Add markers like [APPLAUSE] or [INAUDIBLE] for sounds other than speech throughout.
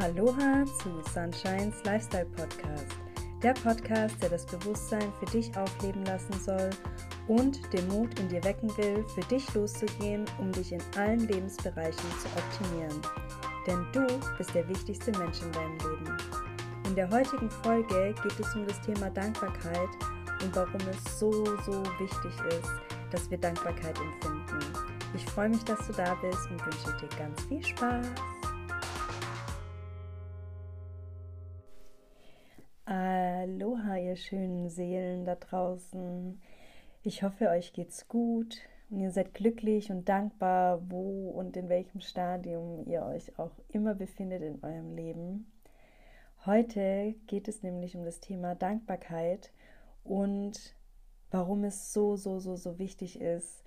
Aloha zu Sunshines Lifestyle Podcast. Der Podcast, der das Bewusstsein für dich aufleben lassen soll und den Mut in dir wecken will, für dich loszugehen, um dich in allen Lebensbereichen zu optimieren. Denn du bist der wichtigste Mensch in deinem Leben. In der heutigen Folge geht es um das Thema Dankbarkeit und warum es so, so wichtig ist, dass wir Dankbarkeit empfinden. Ich freue mich, dass du da bist und wünsche dir ganz viel Spaß. Ihr schönen Seelen da draußen. Ich hoffe, euch geht's gut und ihr seid glücklich und dankbar, wo und in welchem Stadium ihr euch auch immer befindet in eurem Leben. Heute geht es nämlich um das Thema Dankbarkeit und warum es so, so, so, so wichtig ist,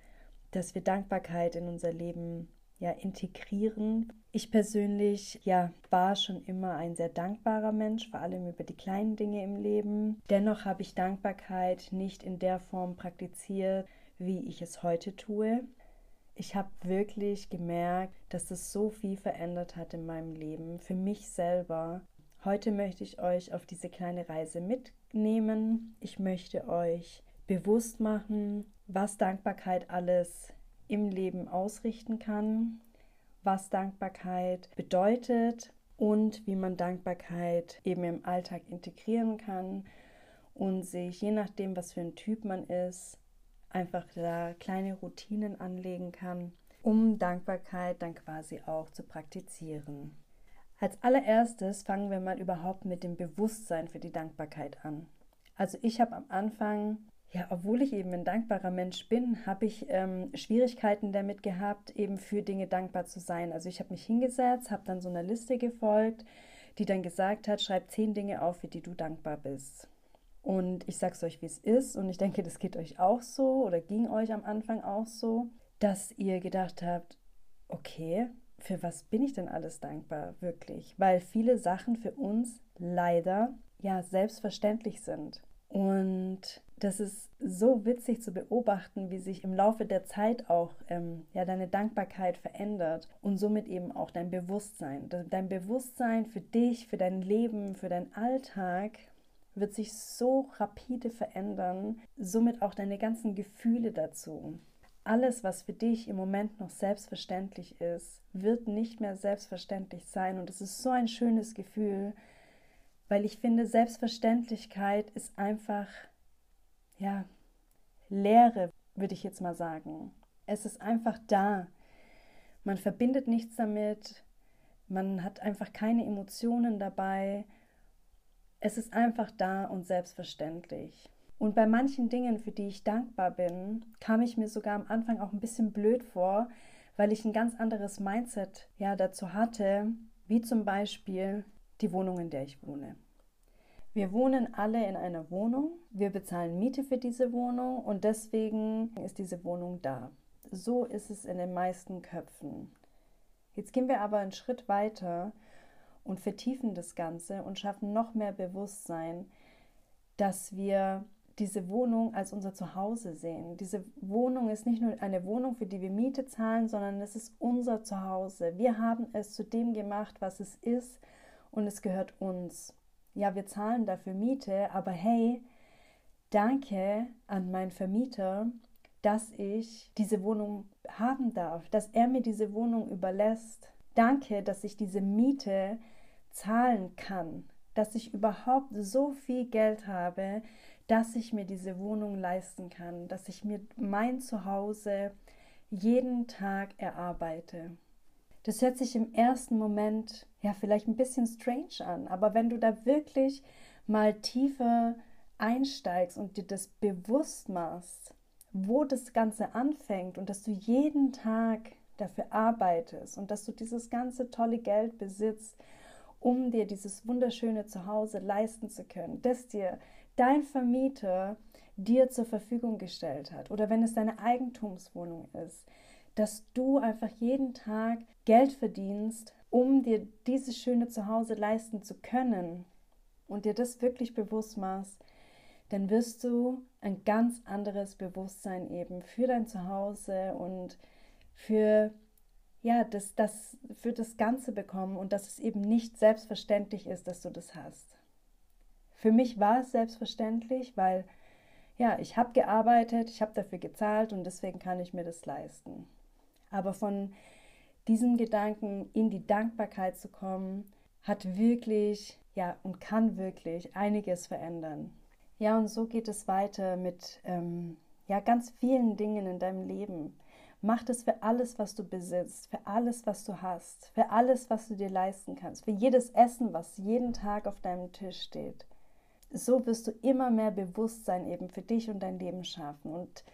dass wir Dankbarkeit in unser Leben ja integrieren. Ich persönlich ja war schon immer ein sehr dankbarer Mensch, vor allem über die kleinen Dinge im Leben. Dennoch habe ich Dankbarkeit nicht in der Form praktiziert, wie ich es heute tue. Ich habe wirklich gemerkt, dass es so viel verändert hat in meinem Leben, für mich selber. Heute möchte ich euch auf diese kleine Reise mitnehmen. Ich möchte euch bewusst machen, was Dankbarkeit alles im Leben ausrichten kann, was Dankbarkeit bedeutet und wie man Dankbarkeit eben im Alltag integrieren kann und sich je nachdem, was für ein Typ man ist, einfach da kleine Routinen anlegen kann, um Dankbarkeit dann quasi auch zu praktizieren. Als allererstes fangen wir mal überhaupt mit dem Bewusstsein für die Dankbarkeit an. Also ich habe am Anfang ja, obwohl ich eben ein dankbarer Mensch bin, habe ich ähm, Schwierigkeiten damit gehabt, eben für Dinge dankbar zu sein. Also ich habe mich hingesetzt, habe dann so einer Liste gefolgt, die dann gesagt hat, schreib zehn Dinge auf, für die du dankbar bist. Und ich sage es euch, wie es ist, und ich denke, das geht euch auch so oder ging euch am Anfang auch so, dass ihr gedacht habt, okay, für was bin ich denn alles dankbar, wirklich? Weil viele Sachen für uns leider ja selbstverständlich sind. Und das ist so witzig zu beobachten, wie sich im Laufe der Zeit auch ähm, ja, deine Dankbarkeit verändert und somit eben auch dein Bewusstsein. Dein Bewusstsein für dich, für dein Leben, für deinen Alltag wird sich so rapide verändern, somit auch deine ganzen Gefühle dazu. Alles, was für dich im Moment noch selbstverständlich ist, wird nicht mehr selbstverständlich sein. Und es ist so ein schönes Gefühl, weil ich finde, Selbstverständlichkeit ist einfach ja, Leere, würde ich jetzt mal sagen. Es ist einfach da. Man verbindet nichts damit. Man hat einfach keine Emotionen dabei. Es ist einfach da und selbstverständlich. Und bei manchen Dingen, für die ich dankbar bin, kam ich mir sogar am Anfang auch ein bisschen blöd vor, weil ich ein ganz anderes Mindset ja dazu hatte, wie zum Beispiel die Wohnung, in der ich wohne. Wir wohnen alle in einer Wohnung. Wir bezahlen Miete für diese Wohnung und deswegen ist diese Wohnung da. So ist es in den meisten Köpfen. Jetzt gehen wir aber einen Schritt weiter und vertiefen das Ganze und schaffen noch mehr Bewusstsein, dass wir diese Wohnung als unser Zuhause sehen. Diese Wohnung ist nicht nur eine Wohnung, für die wir Miete zahlen, sondern es ist unser Zuhause. Wir haben es zu dem gemacht, was es ist und es gehört uns ja, wir zahlen dafür Miete, aber hey, danke an meinen Vermieter, dass ich diese Wohnung haben darf, dass er mir diese Wohnung überlässt. Danke, dass ich diese Miete zahlen kann, dass ich überhaupt so viel Geld habe, dass ich mir diese Wohnung leisten kann, dass ich mir mein Zuhause jeden Tag erarbeite. Das hört sich im ersten Moment ja vielleicht ein bisschen strange an, aber wenn du da wirklich mal tiefer einsteigst und dir das bewusst machst, wo das Ganze anfängt und dass du jeden Tag dafür arbeitest und dass du dieses ganze tolle Geld besitzt, um dir dieses wunderschöne Zuhause leisten zu können, dass dir dein Vermieter dir zur Verfügung gestellt hat oder wenn es deine Eigentumswohnung ist, dass du einfach jeden Tag Geld verdienst, um dir dieses schöne Zuhause leisten zu können und dir das wirklich bewusst machst, dann wirst du ein ganz anderes Bewusstsein eben für dein Zuhause und für ja, das, das für das Ganze bekommen und dass es eben nicht selbstverständlich ist, dass du das hast. Für mich war es selbstverständlich, weil ja, ich habe gearbeitet, ich habe dafür gezahlt und deswegen kann ich mir das leisten. Aber von diesem Gedanken in die Dankbarkeit zu kommen, hat wirklich, ja, und kann wirklich einiges verändern. Ja, und so geht es weiter mit, ähm, ja, ganz vielen Dingen in deinem Leben. Mach das für alles, was du besitzt, für alles, was du hast, für alles, was du dir leisten kannst, für jedes Essen, was jeden Tag auf deinem Tisch steht. So wirst du immer mehr Bewusstsein eben für dich und dein Leben schaffen. Und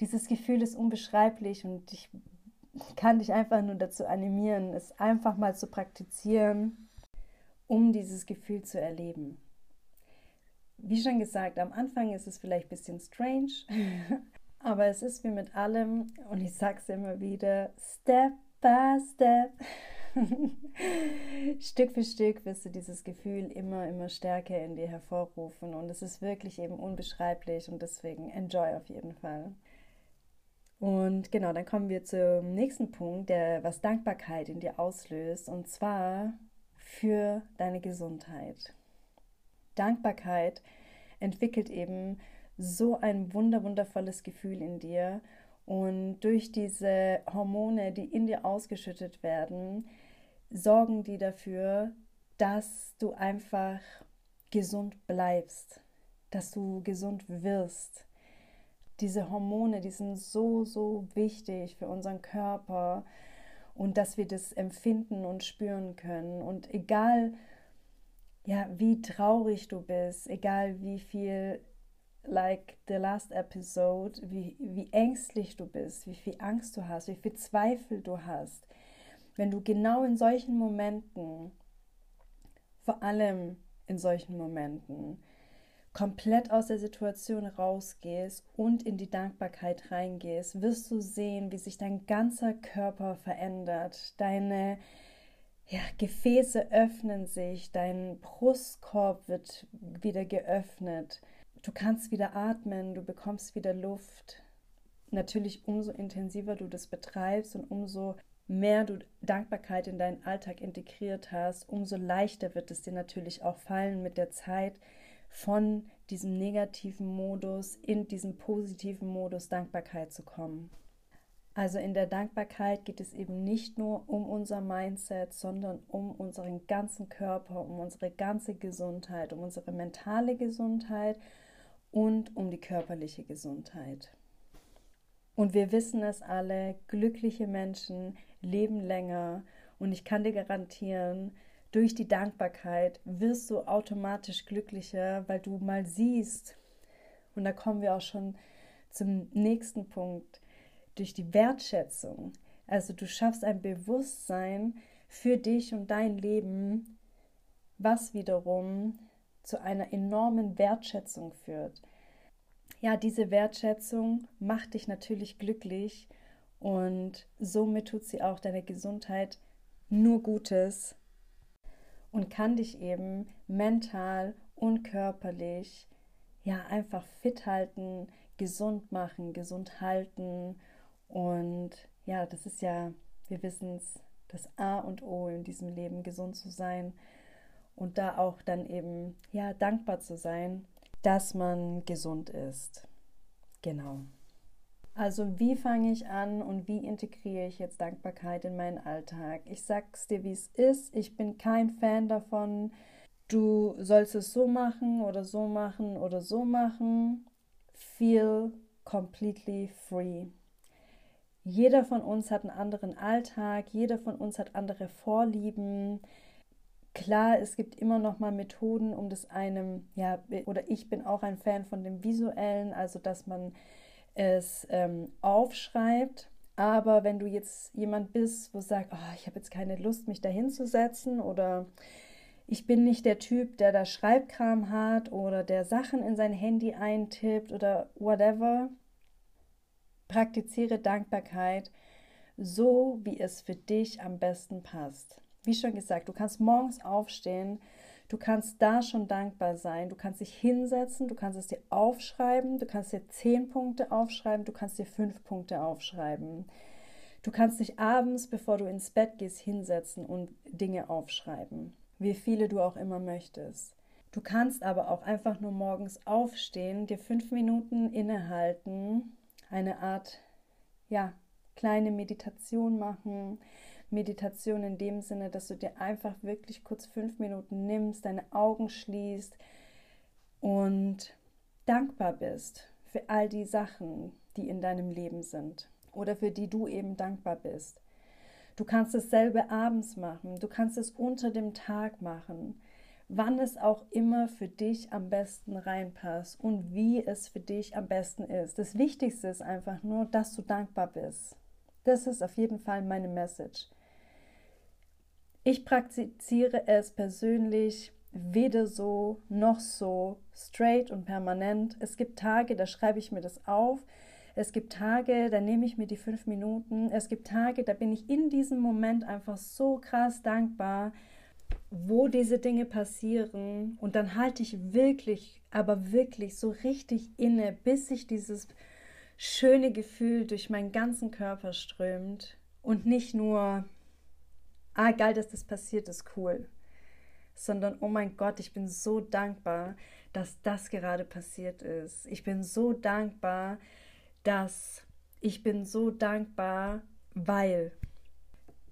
dieses Gefühl ist unbeschreiblich und ich kann dich einfach nur dazu animieren, es einfach mal zu praktizieren, um dieses Gefühl zu erleben. Wie schon gesagt, am Anfang ist es vielleicht ein bisschen strange, [LAUGHS] aber es ist wie mit allem, und ich sage es immer wieder, Step by Step. [LAUGHS] Stück für Stück wirst du dieses Gefühl immer, immer stärker in dir hervorrufen und es ist wirklich eben unbeschreiblich und deswegen enjoy auf jeden Fall. Und genau, dann kommen wir zum nächsten Punkt, der was Dankbarkeit in dir auslöst, und zwar für deine Gesundheit. Dankbarkeit entwickelt eben so ein wunder wundervolles Gefühl in dir und durch diese Hormone, die in dir ausgeschüttet werden, sorgen die dafür, dass du einfach gesund bleibst, dass du gesund wirst diese Hormone, die sind so, so wichtig für unseren Körper und dass wir das empfinden und spüren können. Und egal, ja, wie traurig du bist, egal wie viel, like the last episode, wie, wie ängstlich du bist, wie viel Angst du hast, wie viel Zweifel du hast, wenn du genau in solchen Momenten, vor allem in solchen Momenten, komplett aus der Situation rausgehst und in die Dankbarkeit reingehst, wirst du sehen, wie sich dein ganzer Körper verändert. Deine ja, Gefäße öffnen sich, dein Brustkorb wird wieder geöffnet. Du kannst wieder atmen, du bekommst wieder Luft. Natürlich, umso intensiver du das betreibst und umso mehr du Dankbarkeit in deinen Alltag integriert hast, umso leichter wird es dir natürlich auch fallen mit der Zeit, von diesem negativen Modus in diesen positiven Modus Dankbarkeit zu kommen. Also in der Dankbarkeit geht es eben nicht nur um unser Mindset, sondern um unseren ganzen Körper, um unsere ganze Gesundheit, um unsere mentale Gesundheit und um die körperliche Gesundheit. Und wir wissen es alle, glückliche Menschen leben länger und ich kann dir garantieren, durch die Dankbarkeit wirst du automatisch glücklicher, weil du mal siehst, und da kommen wir auch schon zum nächsten Punkt, durch die Wertschätzung. Also du schaffst ein Bewusstsein für dich und dein Leben, was wiederum zu einer enormen Wertschätzung führt. Ja, diese Wertschätzung macht dich natürlich glücklich und somit tut sie auch deiner Gesundheit nur Gutes und kann dich eben mental und körperlich ja einfach fit halten, gesund machen, gesund halten und ja, das ist ja, wir wissen es, das A und O in diesem Leben, gesund zu sein und da auch dann eben ja dankbar zu sein, dass man gesund ist. Genau. Also wie fange ich an und wie integriere ich jetzt Dankbarkeit in meinen Alltag? Ich sag's dir, wie es ist. Ich bin kein Fan davon, du sollst es so machen oder so machen oder so machen. Feel completely free. Jeder von uns hat einen anderen Alltag, jeder von uns hat andere Vorlieben. Klar, es gibt immer noch mal Methoden, um das einem, ja, oder ich bin auch ein Fan von dem Visuellen, also dass man es ähm, aufschreibt. Aber wenn du jetzt jemand bist, wo sagt, oh, ich habe jetzt keine Lust, mich da hinzusetzen oder ich bin nicht der Typ, der da Schreibkram hat oder der Sachen in sein Handy eintippt oder whatever, praktiziere Dankbarkeit so, wie es für dich am besten passt. Wie schon gesagt, du kannst morgens aufstehen Du kannst da schon dankbar sein. Du kannst dich hinsetzen, du kannst es dir aufschreiben, du kannst dir zehn Punkte aufschreiben, du kannst dir fünf Punkte aufschreiben. Du kannst dich abends, bevor du ins Bett gehst, hinsetzen und Dinge aufschreiben, wie viele du auch immer möchtest. Du kannst aber auch einfach nur morgens aufstehen, dir fünf Minuten innehalten, eine Art, ja, kleine Meditation machen. Meditation in dem Sinne, dass du dir einfach wirklich kurz fünf Minuten nimmst, deine Augen schließt und dankbar bist für all die Sachen, die in deinem Leben sind oder für die du eben dankbar bist. Du kannst dasselbe abends machen, du kannst es unter dem Tag machen, wann es auch immer für dich am besten reinpasst und wie es für dich am besten ist. Das Wichtigste ist einfach nur, dass du dankbar bist. Das ist auf jeden Fall meine Message. Ich praktiziere es persönlich weder so noch so straight und permanent. Es gibt Tage, da schreibe ich mir das auf. Es gibt Tage, da nehme ich mir die fünf Minuten. Es gibt Tage, da bin ich in diesem Moment einfach so krass dankbar, wo diese Dinge passieren. Und dann halte ich wirklich, aber wirklich so richtig inne, bis sich dieses schöne Gefühl durch meinen ganzen Körper strömt. Und nicht nur, ah, geil, dass das passiert ist, cool. Sondern, oh mein Gott, ich bin so dankbar, dass das gerade passiert ist. Ich bin so dankbar, dass ich bin so dankbar, weil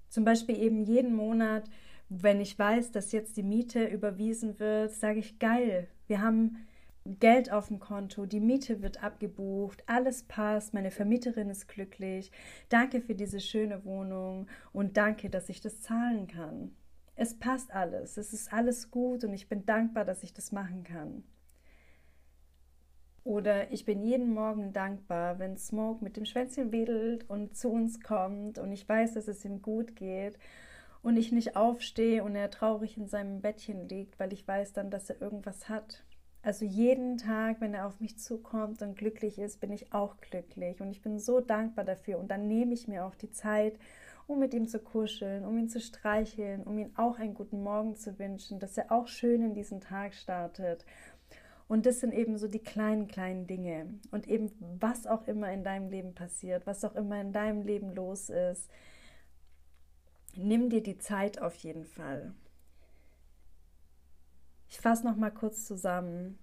zum Beispiel eben jeden Monat, wenn ich weiß, dass jetzt die Miete überwiesen wird, sage ich, geil, wir haben Geld auf dem Konto, die Miete wird abgebucht, alles passt, meine Vermieterin ist glücklich, danke für diese schöne Wohnung und danke, dass ich das zahlen kann. Es passt alles, es ist alles gut und ich bin dankbar, dass ich das machen kann. Oder ich bin jeden Morgen dankbar, wenn Smoke mit dem Schwänzchen wedelt und zu uns kommt und ich weiß, dass es ihm gut geht und ich nicht aufstehe und er traurig in seinem Bettchen liegt, weil ich weiß dann, dass er irgendwas hat. Also jeden Tag, wenn er auf mich zukommt und glücklich ist, bin ich auch glücklich und ich bin so dankbar dafür und dann nehme ich mir auch die Zeit, um mit ihm zu kuscheln, um ihn zu streicheln, um ihm auch einen guten Morgen zu wünschen, dass er auch schön in diesen Tag startet und das sind eben so die kleinen, kleinen Dinge. Und eben was auch immer in deinem Leben passiert, was auch immer in deinem Leben los ist, nimm dir die Zeit auf jeden Fall. Ich fasse noch mal kurz zusammen.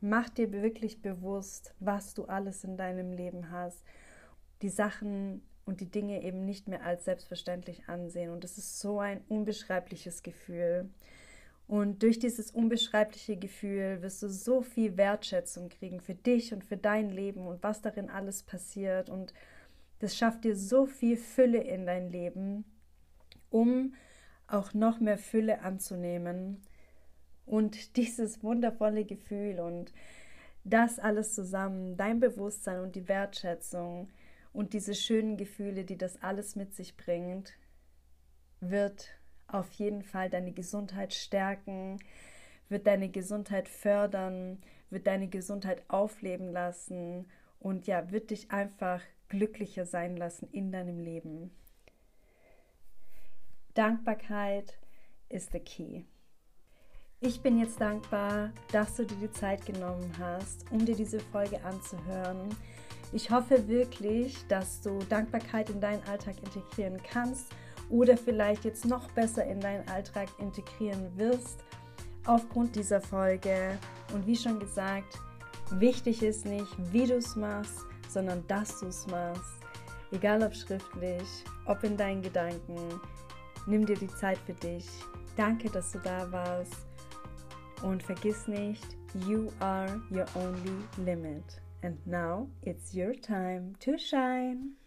Mach dir wirklich bewusst, was du alles in deinem Leben hast. Die Sachen und die Dinge eben nicht mehr als selbstverständlich ansehen. Und es ist so ein unbeschreibliches Gefühl. Und durch dieses unbeschreibliche Gefühl wirst du so viel Wertschätzung kriegen für dich und für dein Leben und was darin alles passiert. Und das schafft dir so viel Fülle in dein Leben, um auch noch mehr Fülle anzunehmen. Und [LAUGHS] dieses wundervolle Gefühl und das alles zusammen, dein Bewusstsein und die Wertschätzung und diese schönen Gefühle, die das alles mit sich bringt, wird auf jeden Fall deine Gesundheit stärken, wird deine Gesundheit fördern, wird deine Gesundheit aufleben lassen und ja, wird dich einfach glücklicher sein lassen in deinem Leben. Dankbarkeit ist the key. Ich bin jetzt dankbar, dass du dir die Zeit genommen hast, um dir diese Folge anzuhören. Ich hoffe wirklich, dass du Dankbarkeit in deinen Alltag integrieren kannst oder vielleicht jetzt noch besser in deinen Alltag integrieren wirst aufgrund dieser Folge. Und wie schon gesagt, wichtig ist nicht, wie du es machst, sondern dass du es machst. Egal ob schriftlich, ob in deinen Gedanken. Nimm dir die Zeit für dich. Danke, dass du da warst. Und vergiss nicht, you are your only limit. And now it's your time to shine.